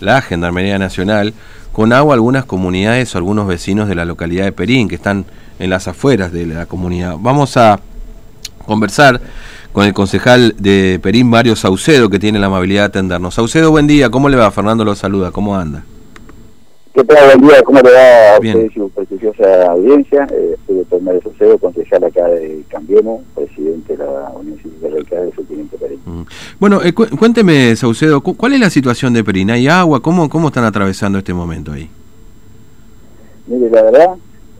la Gendarmería Nacional con agua algunas comunidades o algunos vecinos de la localidad de Perín que están en las afueras de la comunidad. Vamos a conversar con el concejal de Perín, Mario Saucedo, que tiene la amabilidad de atendernos. Saucedo, buen día, ¿cómo le va? Fernando lo saluda, ¿cómo anda? ¿Qué tal? Buen día, ¿cómo le va a usted y su prestigiosa audiencia? Eh, soy doctor Mario Saucedo, concejal acá de Cambiemos, presidente de la Unión Cívica Radical de Subteniente Perín. Mm. Bueno, eh, cuénteme, Saucedo, ¿cuál es la situación de Perín? ¿Hay agua? ¿Cómo, cómo están atravesando este momento ahí? Mire, la verdad,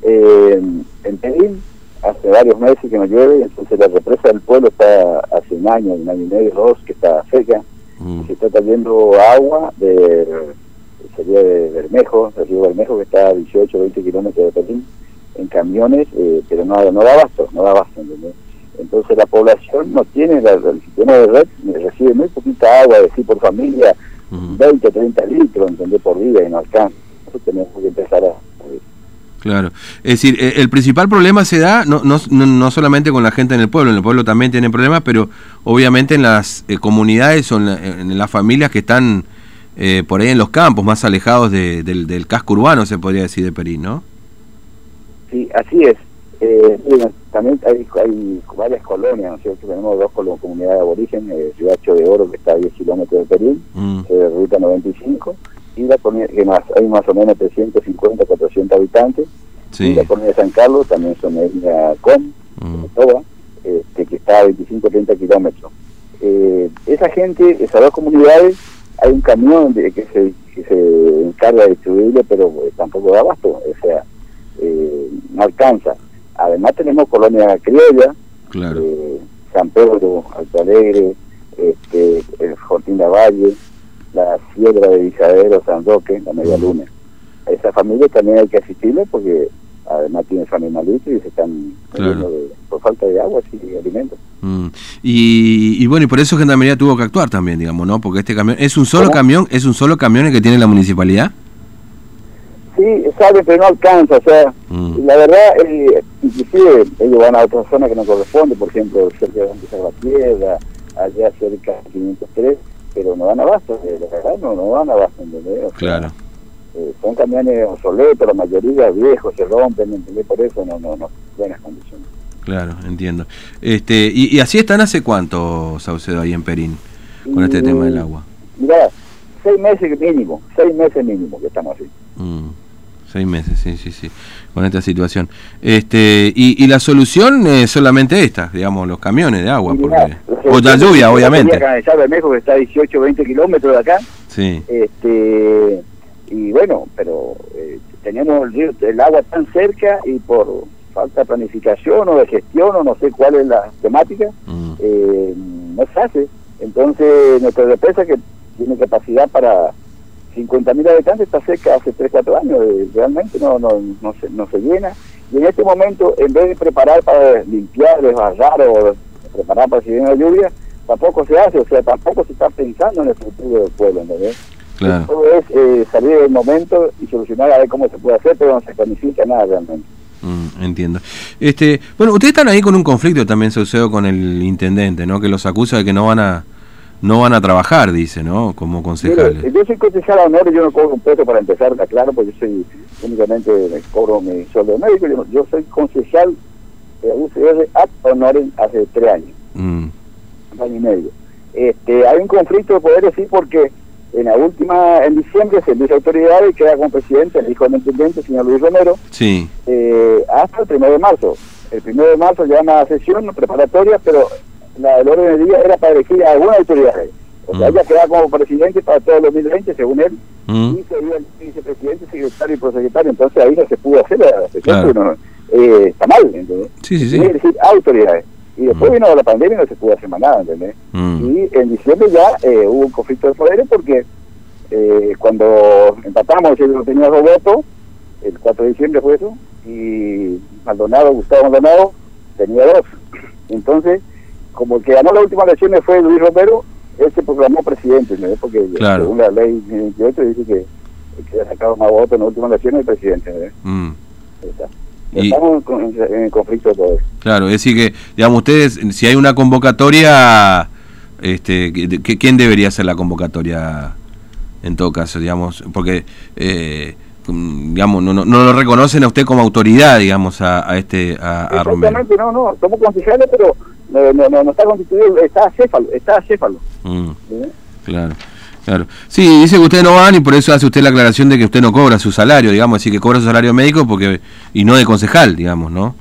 eh, en Perín hace varios meses que no llueve, entonces la represa del pueblo está hace un año, un año y medio, dos, que está seca, mm. se está trayendo agua de, sería de Bermejo, del río Bermejo, que está a 18 20 kilómetros de Perín, en camiones, eh, pero no, no da abasto, no da abasto, Entonces la población no tiene, el sistema de red recibe muy poquita agua, decir por familia, 20, 30 litros. Por día y no alcanza. Entonces tenemos que empezar a Claro. Es decir, eh, el principal problema se da no, no, no, solamente con la gente en el pueblo, en el pueblo también tienen problemas, pero obviamente en las eh, comunidades o en, las familias que están eh, por ahí en los campos, más alejados del, casco urbano, se podría decir, de Perín, ¿no? Sí, así es. También hay, hay, varias colonias, ¿no es cierto? Tenemos dos comunidades de aborigen, Ciudad de Oro, que está a 10 kilómetros de Perín, mm. Ruta 95, y la comunidad, que más, hay más o menos 350, 400 habitantes, y la comunidad de San Carlos también son media com, mm. toda, este, que está a 25, 30 kilómetros. Eh, esa gente, esas dos comunidades, hay un camión de, que, se, que se encarga de distribuirlo, pero eh, tampoco da abasto, o sea, eh, no alcanza. Además tenemos colonia criolla, claro. San Pedro, Alto Alegre, este, el Fortín de Valle, la Sierra de Visadero, San Roque, la Media Luna. A esa familia también hay que asistirle porque además tiene su animalito y se están por falta de agua y de alimentos. Mm. Y, bueno, y por eso Gendarmería tuvo que actuar también, digamos, ¿no? Porque este camión, ¿es un solo camión es un solo camión el que tiene la municipalidad? Sí, sabe, pero no alcanza, o sea, mm. la verdad, eh, inclusive ellos van a otra zona que no corresponde, por ejemplo, cerca de la piedra, allá cerca de 503, pero no dan abasto, eh, la verdad no, no dan abasto, ¿entendés? claro. Eh, son camiones obsoletos, la mayoría viejos, se rompen, ¿entendés? Por eso no, no, no, buenas condiciones. Claro, entiendo. Este, y, así están hace cuánto, Saucedo, ahí en Perín, con este tema del agua? Mirá, seis meses mínimo, seis meses mínimo que estamos así. Mm. Seis meses, sí, sí, sí, con esta situación. Este, y, y la solución es solamente esta, digamos, los camiones de agua, porque, o la lluvia, obviamente. En México que está a 18, 20 kilómetros de acá. Sí. Este, y bueno, pero eh, tenemos el, el, agua tan cerca y por falta de planificación o de gestión o no sé cuál es la temática, mm. eh, no se hace. Entonces, nuestra represa que tiene capacidad para 50.000 habitantes está cerca hace 3, 4 años, eh, realmente no, no, no, se, no se llena. Y en este momento, en vez de preparar para limpiar, desbarrar o preparar para si viene la lluvia, tampoco se hace, o sea, tampoco se está pensando en el futuro del pueblo, ¿entendés? Claro. Todo es eh, salir del momento y solucionar a ver cómo se puede hacer, pero no se planifica nada realmente. Mm, entiendo. Este, bueno, ustedes están ahí con un conflicto también, sucedió con el intendente, ¿no? Que los acusa de que no van a no van a trabajar, dice, ¿no? Como concejales. yo soy concejal a honor y yo no cobro un peso para empezar, está claro, porque yo soy únicamente cobro mi sueldo médico. Yo, yo soy concejal de UCR ad honorem hace tres años, mm. un año y medio. Este, hay un conflicto de poder decir porque en la última, en diciembre se dice autoridad y queda como presidente el hijo del intendente, señor Luis Romero, sí. Eh, hasta el primero de marzo. El primero de marzo ya una sesión preparatoria, pero la del orden del día era para elegir a alguna autoridad. O sea, mm. ella queda como presidente para todo el 2020, según él, mm. y sería el vicepresidente, secretario y prosecretario. Entonces ahí no se pudo hacer la sesión, eh, está mal, ¿entendés? Sí, sí, sí. Autoridades. Y después mm. vino la pandemia y no se pudo hacer más nada, ¿entendés? Y en diciembre ya eh, hubo un conflicto de poderes porque eh, cuando empatamos, yo tenía dos votos, el 4 de diciembre fue eso, y Maldonado, Gustavo Maldonado, tenía dos. Entonces, como el que ganó las últimas elecciones fue Luis Romero, él se proclamó presidente, ¿no? porque según la ley 28 dice que el que ha sacado más votos en las últimas elecciones es presidente. Mm. Estamos en, en, conflicto de poder. Claro, es decir que, digamos, ustedes, si hay una convocatoria, este, ¿quién debería hacer la convocatoria? en todo caso, digamos, porque eh, digamos no, no, lo reconocen a usted como autoridad, digamos, a, este a, a Romero. no, no, somos concejales, pero no, no, no, está constituido, está acéfalo, está acéfalo. Mm, claro. Claro. Sí, dice que usted no van y por eso hace usted la aclaración de que usted no cobra su salario, digamos, así que cobra su salario médico porque y no de concejal, digamos, ¿no?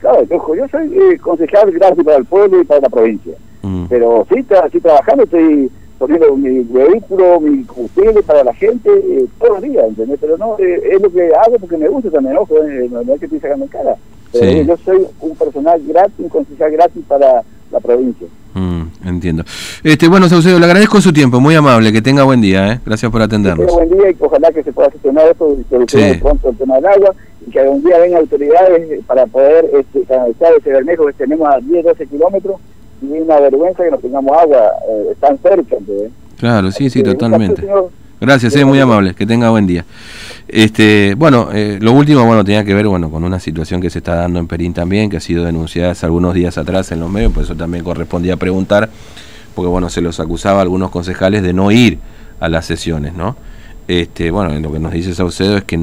Claro, yo soy eh, concejal gracias para el pueblo y para la provincia. Mm. Pero sí, estoy trabajando, estoy poniendo mi vehículo, mi combustible para la gente eh, todos los días, ¿entendés? Pero no, eh, es lo que hago porque me gusta también, ojo, eh, no, es que estoy sacando en cara. Pero yo soy un personal gratis, un concejal gratis para la provincia. Mm, entiendo. Este, bueno, Saucedo, le agradezco su tiempo, muy amable, que tenga buen día, ¿eh? Gracias por atendernos. Que buen día y ojalá que se pueda gestionar esto y solucionar pronto el tema del agua y que algún día vengan autoridades para poder este, canalizar ese bermejo que tenemos a 10, 12 kilómetros y una vergüenza que no tengamos agua eh, tan cerca. Claro, sí, sí, totalmente. Gracias, es muy amable, que tenga buen día. Este, bueno, eh, lo último, bueno, tenía que ver, bueno, con una situación que se está dando en Perín también, que ha sido denunciada hace algunos días atrás en los medios, por eso también correspondía preguntar, porque bueno, se los acusaba a algunos concejales de no ir a las sesiones, ¿no? Este, bueno, lo que nos dice Saucedo es que no